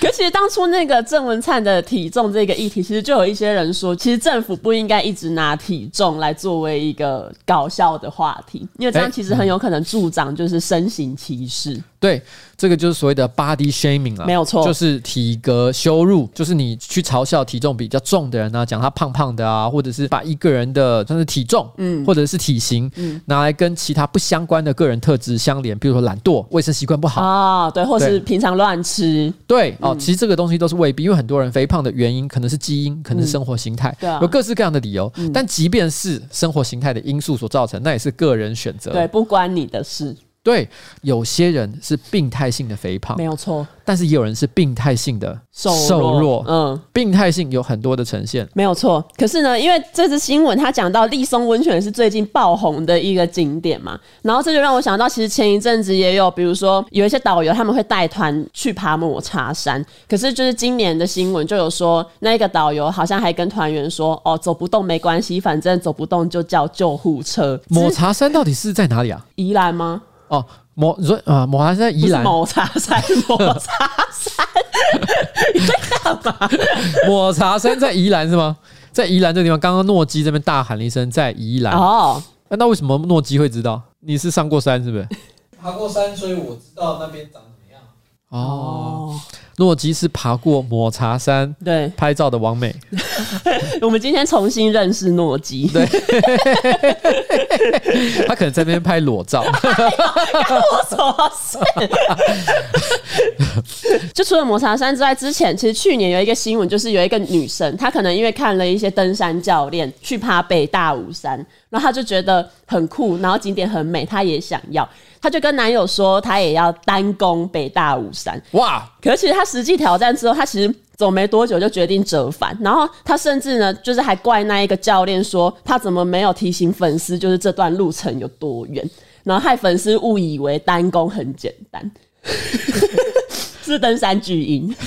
可其实当初那个郑文灿的体重这个议题，其实就有一些人说，其实政府不应该一直拿体重来作为一个搞笑的话题，因为这样其实很有可能助长就是身形歧视。对，这个就是所谓的 body shaming 啊，没有错，就是体格羞辱，就是你去嘲笑体重比较重的人啊，讲他胖胖的啊，或者是把一个人的像是体重，嗯，或者是体型嗯、拿来跟其他不相关的个人特质相连，比如说懒惰、卫生习惯不好。啊、哦，对，或是平常乱吃，对哦，其实这个东西都是未必，因为很多人肥胖的原因可能是基因，可能是生活形态，嗯、啊，有各式各样的理由。嗯、但即便是生活形态的因素所造成，那也是个人选择，对，不关你的事。对，有些人是病态性的肥胖，没有错，但是也有人是病态性的瘦弱，瘦弱。嗯，病态性有很多的呈现，没有错。可是呢，因为这次新闻他讲到丽松温泉是最近爆红的一个景点嘛，然后这就让我想到，其实前一阵子也有，比如说有一些导游他们会带团去爬抹茶山，可是就是今年的新闻就有说，那个导游好像还跟团员说：“哦，走不动没关系，反正走不动就叫救护车。”抹茶山到底是在哪里啊？宜兰吗？哦，抹你说啊，抹茶山在宜兰，抹茶山，抹茶山，你在干嘛？抹茶山在宜兰是吗？在宜兰这个地方，刚刚诺基这边大喊了一声在宜兰哦，那为什么诺基会知道？你是上过山是不是？爬过山，所以我知道那边长怎么样。哦。诺基是爬过抹茶山，对，拍照的王美。我们今天重新认识诺基，对，他可能在那边拍裸照。我说是，就除了抹茶山之外，之前其实去年有一个新闻，就是有一个女生，她可能因为看了一些登山教练去爬北大武山，然后她就觉得很酷，然后景点很美，她也想要。她就跟男友说，她也要单攻北大武山。哇！可是其实她实际挑战之后，她其实走没多久就决定折返。然后他甚至呢，就是还怪那一个教练说，他怎么没有提醒粉丝，就是这段路程有多远，然后害粉丝误以为单攻很简单，是登山巨婴。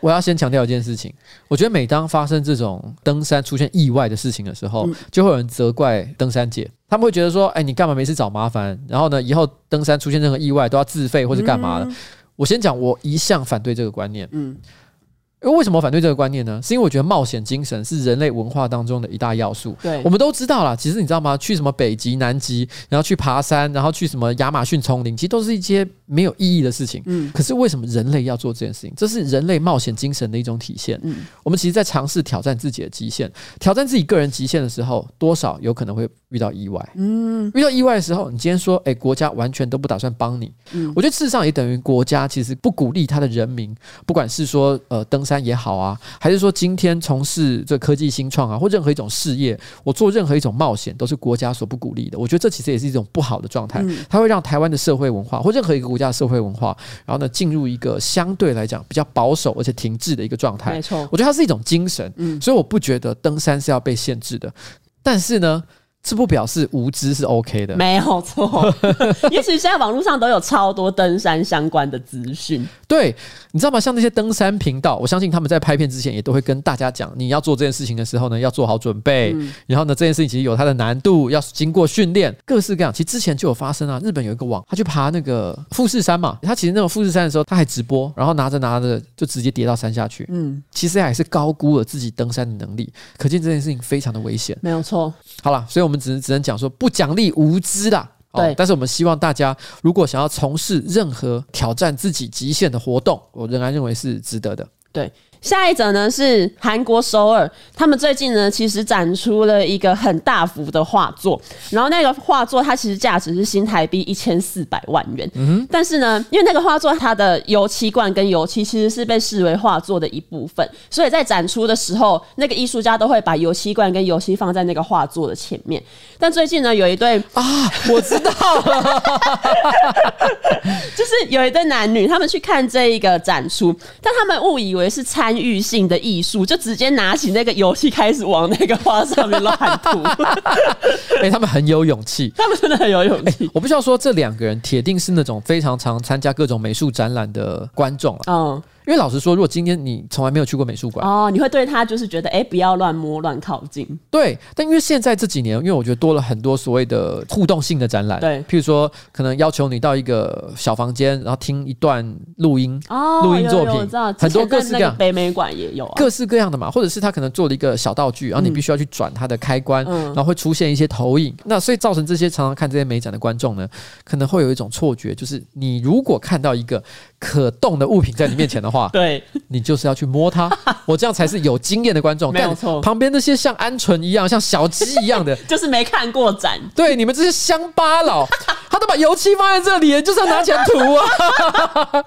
我要先强调一件事情，我觉得每当发生这种登山出现意外的事情的时候，嗯、就会有人责怪登山姐，他们会觉得说：“哎，你干嘛没事找麻烦？然后呢，以后登山出现任何意外都要自费或者干嘛的？”嗯、我先讲，我一向反对这个观念。嗯。因为为什么反对这个观念呢？是因为我觉得冒险精神是人类文化当中的一大要素。对，我们都知道啦。其实你知道吗？去什么北极、南极，然后去爬山，然后去什么亚马逊丛林，其实都是一些没有意义的事情。嗯。可是为什么人类要做这件事情？这是人类冒险精神的一种体现。嗯。我们其实，在尝试挑战自己的极限，挑战自己个人极限的时候，多少有可能会遇到意外。嗯。遇到意外的时候，你今天说，哎，国家完全都不打算帮你。嗯。我觉得事实上也等于国家其实不鼓励他的人民，不管是说呃登山也好啊。还是说，今天从事这科技新创啊，或任何一种事业，我做任何一种冒险，都是国家所不鼓励的。我觉得这其实也是一种不好的状态，它会让台湾的社会文化，或任何一个国家的社会文化，然后呢，进入一个相对来讲比较保守而且停滞的一个状态。没错，我觉得它是一种精神，嗯，所以我不觉得登山是要被限制的。但是呢，这不表示无知是 OK 的，没有错。也许现在网络上都有超多登山相关的资讯。对，你知道吗？像那些登山频道，我相信他们在拍片之前也都会跟大家讲，你要做这件事情的时候呢，要做好准备。嗯、然后呢，这件事情其实有它的难度，要经过训练，各式各样。其实之前就有发生啊，日本有一个网，他去爬那个富士山嘛，他其实那种富士山的时候，他还直播，然后拿着拿着就直接跌到山下去。嗯，其实还是高估了自己登山的能力，可见这件事情非常的危险。没有错。好了，所以我们只能只能讲说，不奖励无知啦。对，但是我们希望大家，如果想要从事任何挑战自己极限的活动，我仍然认为是值得的。对。下一则呢是韩国首尔，他们最近呢其实展出了一个很大幅的画作，然后那个画作它其实价值是新台币一千四百万元，嗯，但是呢，因为那个画作它的油漆罐跟油漆其实是被视为画作的一部分，所以在展出的时候，那个艺术家都会把油漆罐跟油漆放在那个画作的前面。但最近呢，有一对啊，我知道了，就是有一对男女，他们去看这一个展出，但他们误以为是参。参与性的艺术，就直接拿起那个游戏开始往那个画上面乱涂。哎、欸，他们很有勇气，他们真的很有勇气、欸。我不需要说，这两个人铁定是那种非常常参加各种美术展览的观众了。嗯。因为老实说，如果今天你从来没有去过美术馆哦，你会对他就是觉得哎，不要乱摸、乱靠近。对，但因为现在这几年，因为我觉得多了很多所谓的互动性的展览，对，譬如说可能要求你到一个小房间，然后听一段录音哦，录音作品，很多各式各样。北美馆也有、啊、各式各样的嘛，或者是他可能做了一个小道具，然后你必须要去转它的开关，嗯、然后会出现一些投影。那所以造成这些常常看这些美展的观众呢，可能会有一种错觉，就是你如果看到一个可动的物品在你面前的话。话，对，你就是要去摸它，我这样才是有经验的观众。没有错，旁边那些像鹌鹑一样、像小鸡一样的，就是没看过展。对，你们这些乡巴佬，他都把油漆放在这里，就是要拿钱涂啊！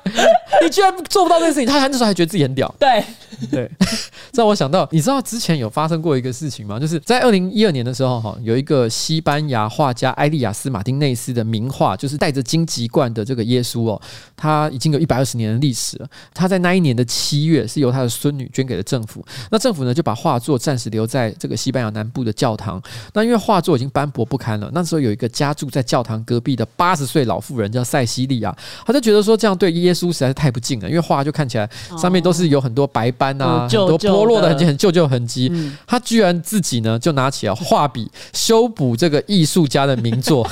你居然做不到这件事情，他还那时候还觉得自己很屌。对。对，让我想到，你知道之前有发生过一个事情吗？就是在二零一二年的时候，哈，有一个西班牙画家埃利亚斯·马丁内斯的名画，就是带着荆棘冠的这个耶稣哦，他已经有一百二十年的历史了。他在那一年的七月是由他的孙女捐给了政府，那政府呢就把画作暂时留在这个西班牙南部的教堂。那因为画作已经斑驳不堪了，那时候有一个家住在教堂隔壁的八十岁老妇人叫塞西利亚，他就觉得说这样对耶稣实在是太不敬了，因为画就看起来上面都是有很多白斑。啊，很多剥落的痕迹，很旧旧痕迹。嗯、他居然自己呢，就拿起了画笔修补这个艺术家的名作。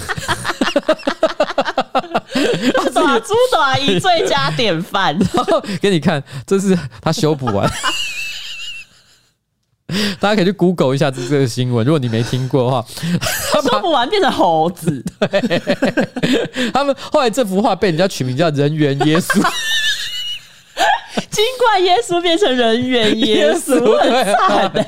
打猪打一最佳典范，然 后给你看，这是他修补完。大家可以去 Google 一下这个新闻，如果你没听过的话，他修补完变成猴子。对，他们后来这幅画被人家取名叫“人猿耶稣”。尽管耶稣变成人猿耶稣，很惨的。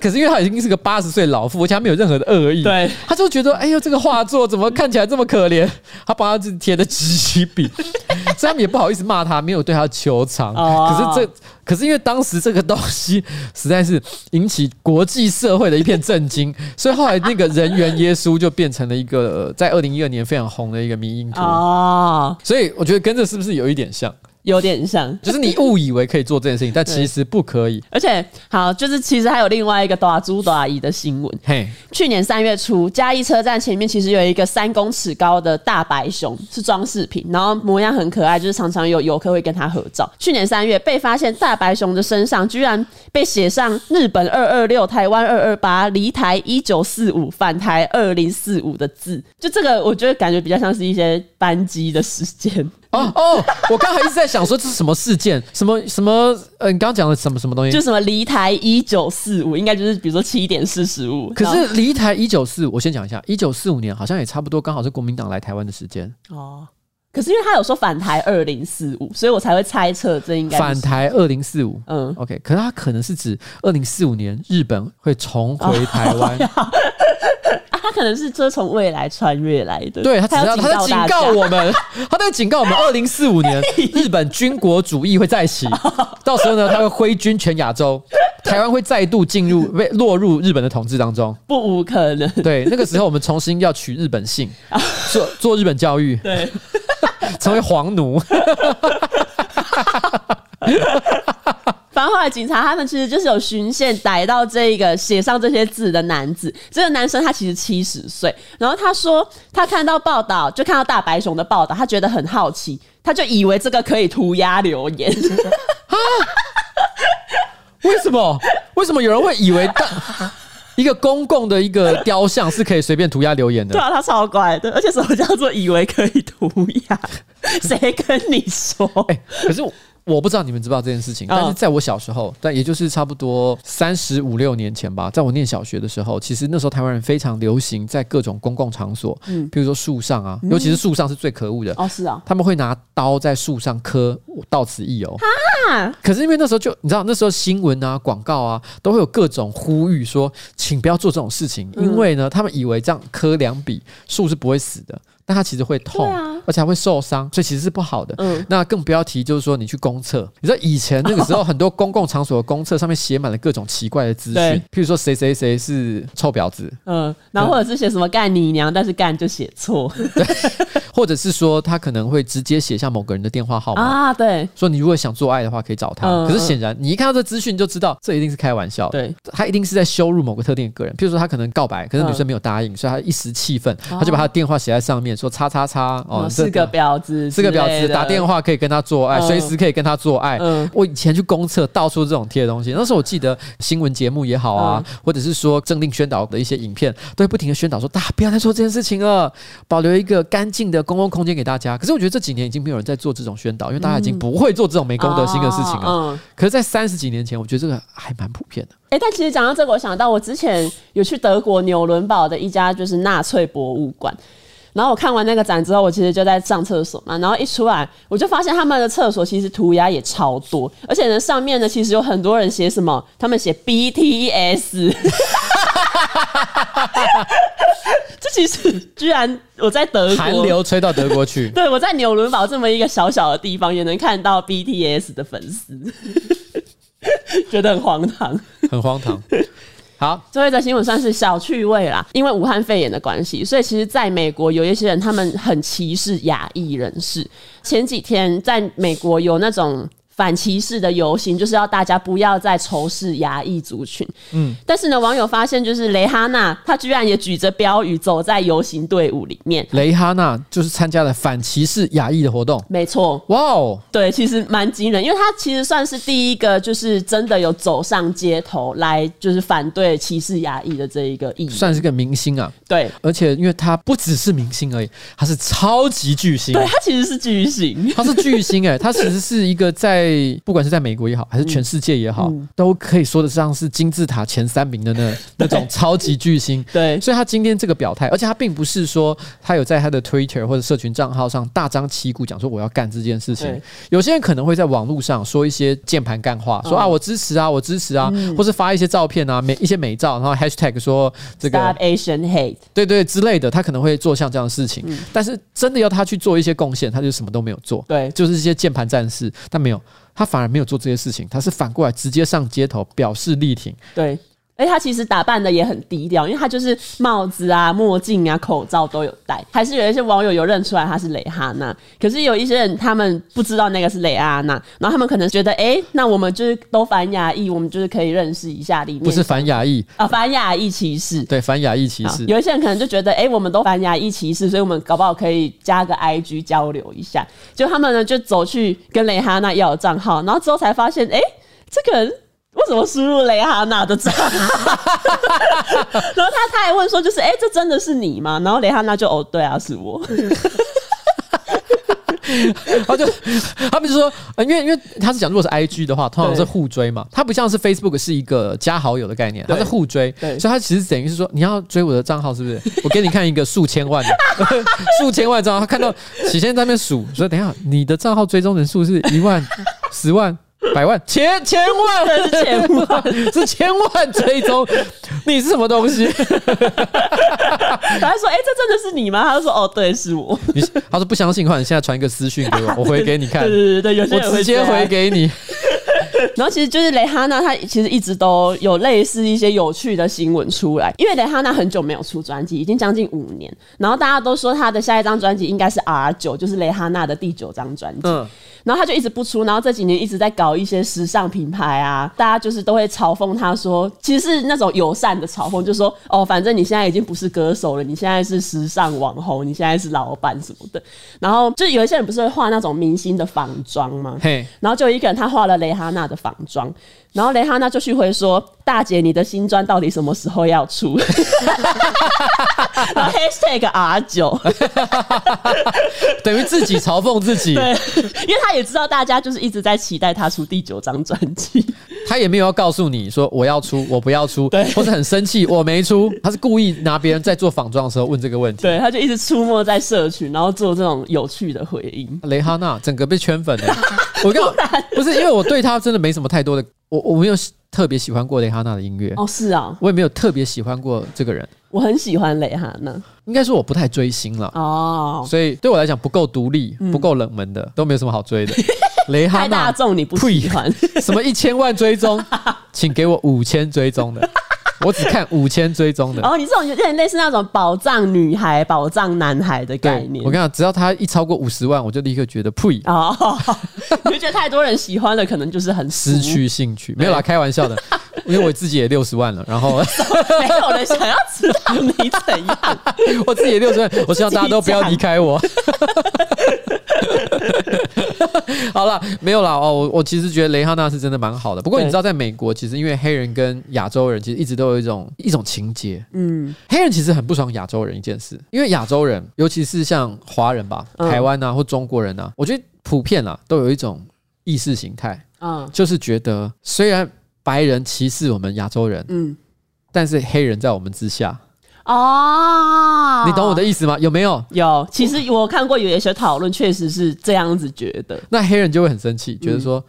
可是因为他已经是个八十岁老妇，而且他没有任何的恶意，对，他就觉得哎呦，这个画作怎么看起来这么可怜？他帮他自己贴的纸起笔，所以他们也不好意思骂他，没有对他求偿。可是这，可是因为当时这个东西实在是引起国际社会的一片震惊，所以后来那个人猿耶稣就变成了一个在二零一二年非常红的一个迷因图。哦，所以我觉得跟这是不是有一点像？有点像，就是你误以为可以做这件事情，但其实不可以。而且，好，就是其实还有另外一个大猪大姨的新闻。嘿，去年三月初，嘉义车站前面其实有一个三公尺高的大白熊，是装饰品，然后模样很可爱，就是常常有游客会跟他合照。去年三月被发现，大白熊的身上居然被写上日本二二六、台湾二二八、离台一九四五、返台二零四五的字。就这个，我觉得感觉比较像是一些班机的时间。哦哦，我刚才一直在想说这是什么事件，什么什么呃，你刚刚讲的什么什么东西？就什么离台一九四五，应该就是比如说七点四十五。可是离台一九四五，我先讲一下，一九四五年好像也差不多，刚好是国民党来台湾的时间。哦，可是因为他有说反台二零四五，所以我才会猜测这应该反台二零四五。嗯，OK，可是他可能是指二零四五年日本会重回台湾。哦 他可能是车从未来穿越来的，对，他只要他在警告我们，他在警告我们，二零四五年 日本军国主义会再起，到时候呢，他会挥军全亚洲，台湾会再度进入被落入日本的统治当中，不无可能。对，那个时候我们重新要取日本姓，做做日本教育，对，成为皇奴。反正后来警察他们其实就是有巡线逮到这个写上这些字的男子。这个男生他其实七十岁，然后他说他看到报道，就看到大白熊的报道，他觉得很好奇，他就以为这个可以涂鸦留言。啊？为什么？为什么有人会以为大一个公共的一个雕像是可以随便涂鸦留言的？对啊，他超乖的，而且什么叫做以为可以涂鸦？谁跟你说？欸，可是我。不知道你们知不知道这件事情，但是在我小时候，但也就是差不多三十五六年前吧，在我念小学的时候，其实那时候台湾人非常流行在各种公共场所，嗯，比如说树上啊，尤其是树上是最可恶的。哦，是啊，他们会拿刀在树上刻“到此一游”啊，可是因为那时候就你知道，那时候新闻啊、广告啊，都会有各种呼吁说，请不要做这种事情，因为呢，他们以为这样刻两笔树是不会死的。但它其实会痛，啊、而且还会受伤，所以其实是不好的。嗯，那更不要提，就是说你去公厕，你知道以前那个时候很多公共场所的公厕上面写满了各种奇怪的资讯，对。譬如说谁谁谁是臭婊子，嗯，然后或者是写什么干你娘，但是干就写错，对，或者是说他可能会直接写下某个人的电话号码。啊，对，说你如果想做爱的话可以找他，嗯、可是显然你一看到这资讯就知道这一定是开玩笑，对，他一定是在羞辱某个特定的个人，譬如说他可能告白，可是女生没有答应，嗯、所以他一时气愤，他就把他的电话写在上面，说叉叉叉。哦，四个婊子，四个婊子，打电话可以跟他做爱，随时可以跟他做爱。嗯，我以前去公厕到处这种贴的东西，那时候我记得新闻节目也好啊，或者是说政令宣导的一些影片，都会不停的宣导说，大家不要再做这件事情了，保留一个干净的公共空间给大家。可是我觉得这几年已经没有人在做这种宣导，因为大家已经不会做这种没公德心的事情了。嗯，可是，在三十几年前，我觉得这个还蛮普遍的。哎，但其实讲到这个，我想到我之前有去德国纽伦堡的一家就是纳粹博物馆。然后我看完那个展之后，我其实就在上厕所嘛，然后一出来，我就发现他们的厕所其实涂鸦也超多，而且呢上面呢其实有很多人写什么，他们写 BTS，这其实居然我在德国，韩流吹到德国去，对，我在纽伦堡这么一个小小的地方也能看到 BTS 的粉丝，觉得很荒唐，很荒唐。好，最后一则新闻算是小趣味啦，因为武汉肺炎的关系，所以其实在美国有一些人他们很歧视亚裔人士。前几天在美国有那种。反歧视的游行就是要大家不要再仇视亚裔族群。嗯，但是呢，网友发现就是蕾哈娜，她居然也举着标语走在游行队伍里面。蕾哈娜就是参加了反歧视亚裔的活动。没错。哇哦，对，其实蛮惊人，因为她其实算是第一个，就是真的有走上街头来，就是反对歧视亚裔的这一个艺人，算是个明星啊。对，而且因为她不只是明星而已，她是超级巨星。对，她其实是巨星，她是巨星哎，她其实是一个在。不管是在美国也好，还是全世界也好，都可以说得上是金字塔前三名的那 那种超级巨星。对，所以他今天这个表态，而且他并不是说他有在他的 Twitter 或者社群账号上大张旗鼓讲说我要干这件事情。有些人可能会在网络上说一些键盘干话，说啊我支持啊我支持啊，嗯、或是发一些照片啊美一些美照，然后 Hashtag 说这个 Stop Asian Hate，对，对对之类的，他可能会做像这样的事情。嗯、但是真的要他去做一些贡献，他就什么都没有做。对，就是一些键盘战士，但没有。他反而没有做这些事情，他是反过来直接上街头表示力挺。对。哎，他其实打扮的也很低调，因为他就是帽子啊、墨镜啊、口罩都有戴。还是有一些网友有认出来他是蕾哈娜，可是有一些人他们不知道那个是蕾哈娜，然后他们可能觉得，哎，那我们就是都反亚裔，我们就是可以认识一下里面。不是反亚裔啊，反亚裔歧视。对，反亚裔歧视。有一些人可能就觉得，哎，我们都反亚裔歧视，所以我们搞不好可以加个 IG 交流一下。就他们呢，就走去跟蕾哈娜要账号，然后之后才发现，哎，这个人。为什么输入雷哈娜的账号？然后他他还问说，就是哎、欸，这真的是你吗？然后雷哈娜就哦，对啊，是我。他就他们就说，因为因为他是讲，如果是 I G 的话，通常是互追嘛，它不像是 Facebook 是一个加好友的概念，它是互追，所以他其实等于是说，你要追我的账号是不是？我给你看一个数千万的数千万账号，他看到起先在那边数，说等一下你的账号追踪人数是一万、十万。百万、千千万 是千万，是千万追踪，你是什么东西？他还说：“哎、欸，这真的是你吗？”他就说：“哦，对，是我。”你他说不相信的话，你现在传一个私讯给我，我回给你看。对对对，有些我直接回给你。然后其实就是蕾哈娜，她其实一直都有类似一些有趣的新闻出来，因为蕾哈娜很久没有出专辑，已经将近五年。然后大家都说她的下一张专辑应该是 R 九，就是蕾哈娜的第九张专辑。嗯。然后她就一直不出，然后这几年一直在搞一些时尚品牌啊，大家就是都会嘲讽她说，其实是那种友善的嘲讽，就说哦，反正你现在已经不是歌手了，你现在是时尚网红，你现在是老板什么的。然后就有一些人不是会画那种明星的仿妆吗？嘿，然后就有一个人他画了蕾哈娜的仿妆。然后雷哈娜就去回说：“大姐，你的新专到底什么时候要出？” 然后 hashtag R 九，等于自己嘲讽自己。对，因为他也知道大家就是一直在期待他出第九张专辑，他也没有要告诉你说我要出，我不要出，对，或是很生气我没出，他是故意拿别人在做仿妆的时候问这个问题。对，他就一直出没在社群，然后做这种有趣的回应。雷哈娜整个被圈粉了。我跟我 不是因为我对他真的没什么太多的，我我没有特别喜欢过蕾哈娜的音乐哦，是啊，我也没有特别喜欢过这个人。我很喜欢蕾哈娜，应该说我不太追星了哦，所以对我来讲不够独立、不够冷门的都没有什么好追的。蕾哈娜太大众你不喜欢，什么一千万追踪，请给我五千追踪的。我只看五千追踪的。哦，你这种有点类似那种宝藏女孩、宝藏男孩的概念。我跟你讲，只要他一超过五十万，我就立刻觉得呸。哦，你就觉得太多人喜欢了，可能就是很失去兴趣。没有啦，开玩笑的。因为我自己也六十万了，然后 没有人想要知道你怎样。我自己也六十万，我希望大家都不要离开我。好了，没有了哦。我我其实觉得雷哈娜是真的蛮好的。不过你知道，在美国，其实因为黑人跟亚洲人其实一直都有一种一种情结。嗯，黑人其实很不爽亚洲人一件事，因为亚洲人，尤其是像华人吧，台湾啊或中国人啊，我觉得普遍啊都有一种意识形态，嗯，就是觉得虽然白人歧视我们亚洲人，嗯，但是黑人在我们之下。哦，你懂我的意思吗？有没有？有，其实我看过有一些讨论，确实是这样子觉得。那黑人就会很生气，觉得说。嗯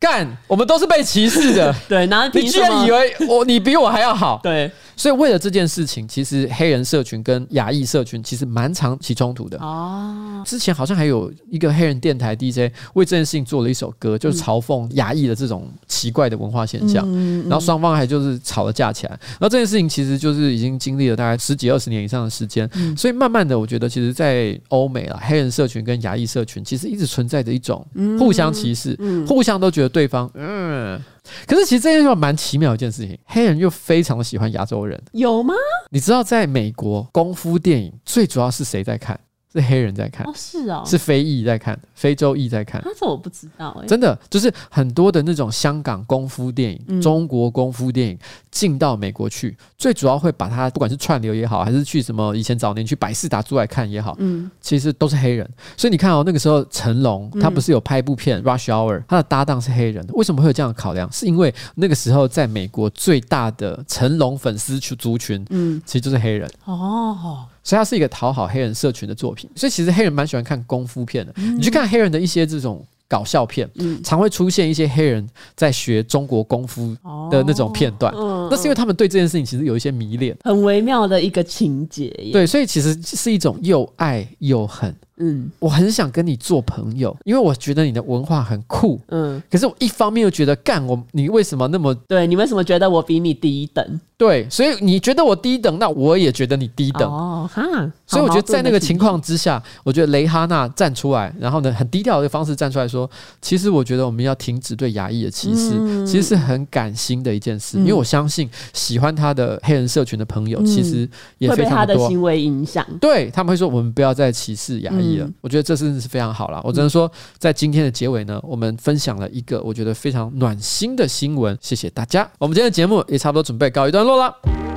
干，我们都是被歧视的。对，然后你居然以为我 你比我还要好？对，所以为了这件事情，其实黑人社群跟亚裔社群其实蛮常起冲突的。哦，之前好像还有一个黑人电台 DJ 为这件事情做了一首歌，就是嘲讽亚裔的这种奇怪的文化现象。嗯，然后双方还就是吵了架起来。然后这件事情其实就是已经经历了大概十几二十年以上的时间。所以慢慢的，我觉得其实，在欧美啊，黑人社群跟亚裔社群其实一直存在着一种互相歧视，互相都觉得。对方，嗯，可是其实这件事蛮奇妙的一件事情，黑人又非常的喜欢亚洲人，有吗？你知道，在美国功夫电影最主要是谁在看？是黑人在看，哦，是哦，是非裔在看，非洲裔在看。这我不知道哎，真的就是很多的那种香港功夫电影、嗯、中国功夫电影进到美国去，最主要会把它不管是串流也好，还是去什么以前早年去百事达出来看也好，嗯，其实都是黑人。所以你看哦，那个时候成龙他不是有拍一部片《Rush Hour》，他的搭档是黑人，为什么会有这样的考量？是因为那个时候在美国最大的成龙粉丝群族群，嗯，其实就是黑人哦。所以它是一个讨好黑人社群的作品，所以其实黑人蛮喜欢看功夫片的。你去看黑人的一些这种搞笑片，常会出现一些黑人在学中国功夫的那种片段。那是因为他们对这件事情其实有一些迷恋，很微妙的一个情节。对，所以其实是一种又爱又恨。嗯，我很想跟你做朋友，因为我觉得你的文化很酷。嗯，可是我一方面又觉得，干我，你为什么那么？对，你为什么觉得我比你低一等？对，所以你觉得我低等，那我也觉得你低等。哦，哈，所以我觉得在那个情况之下，我觉得蕾哈娜站出来，然后呢，很低调的方式站出来说，其实我觉得我们要停止对牙医的歧视，嗯、其实是很感心的一件事。嗯、因为我相信喜欢他的黑人社群的朋友，其实也非常多。会被他的行为影响，对他们会说，我们不要再歧视亚裔。嗯、我觉得这真的是非常好了。我只能说，在今天的结尾呢，我们分享了一个我觉得非常暖心的新闻。谢谢大家，我们今天的节目也差不多准备告一段落了。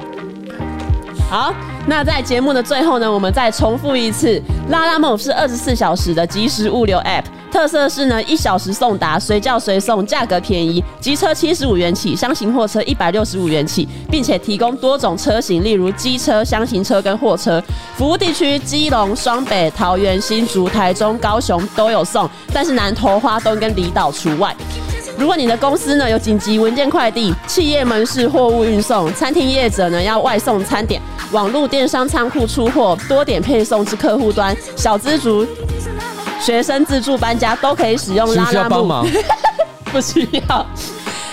好，那在节目的最后呢，我们再重复一次，Lalamove 是二十四小时的即时物流 App，特色是呢一小时送达，随叫随送，价格便宜，机车七十五元起，箱型货车一百六十五元起，并且提供多种车型，例如机车、箱型车跟货车。服务地区基隆、双北、桃园、新竹、台中、高雄都有送，但是南投、花东跟离岛除外。如果你的公司呢有紧急文件快递、企业门市货物运送、餐厅业者呢要外送餐点、网络电商仓库出货、多点配送至客户端、小资族、学生自助搬家都可以使用 Lalamove。需要？不需要。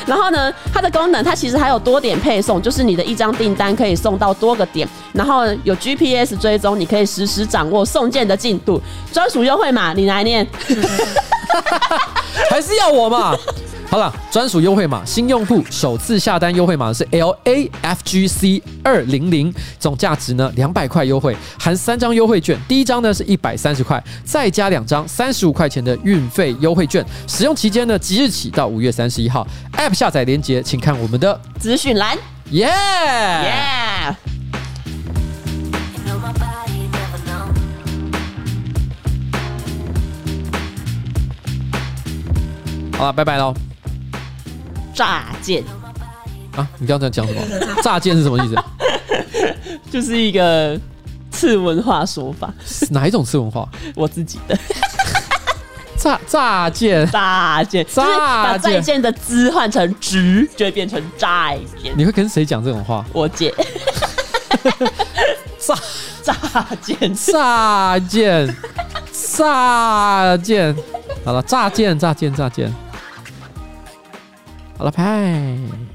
然后呢，它的功能它其实还有多点配送，就是你的一张订单可以送到多个点，然后有 GPS 追踪，你可以实时掌握送件的进度。专属优惠码，你来念。还是要我嘛？好了，专属优惠码，新用户首次下单优惠码是 L A F G C 二零零，总价值呢两百块优惠，含三张优惠券，第一张呢是一百三十块，再加两张三十五块钱的运费优惠券，使用期间呢即日起到五月三十一号，App 下载链接请看我们的资讯栏，耶耶。好了，拜拜喽。乍见啊！你刚才讲什么？乍见是什么意思？就是一个次文化说法。哪一种次文化？我自己的。乍乍见，乍见，就是把再见的字换成直，就会变成再见。你会跟谁讲这种话？我姐。乍乍见，乍见，乍见。好了，乍见，乍见，乍见。好了，拜。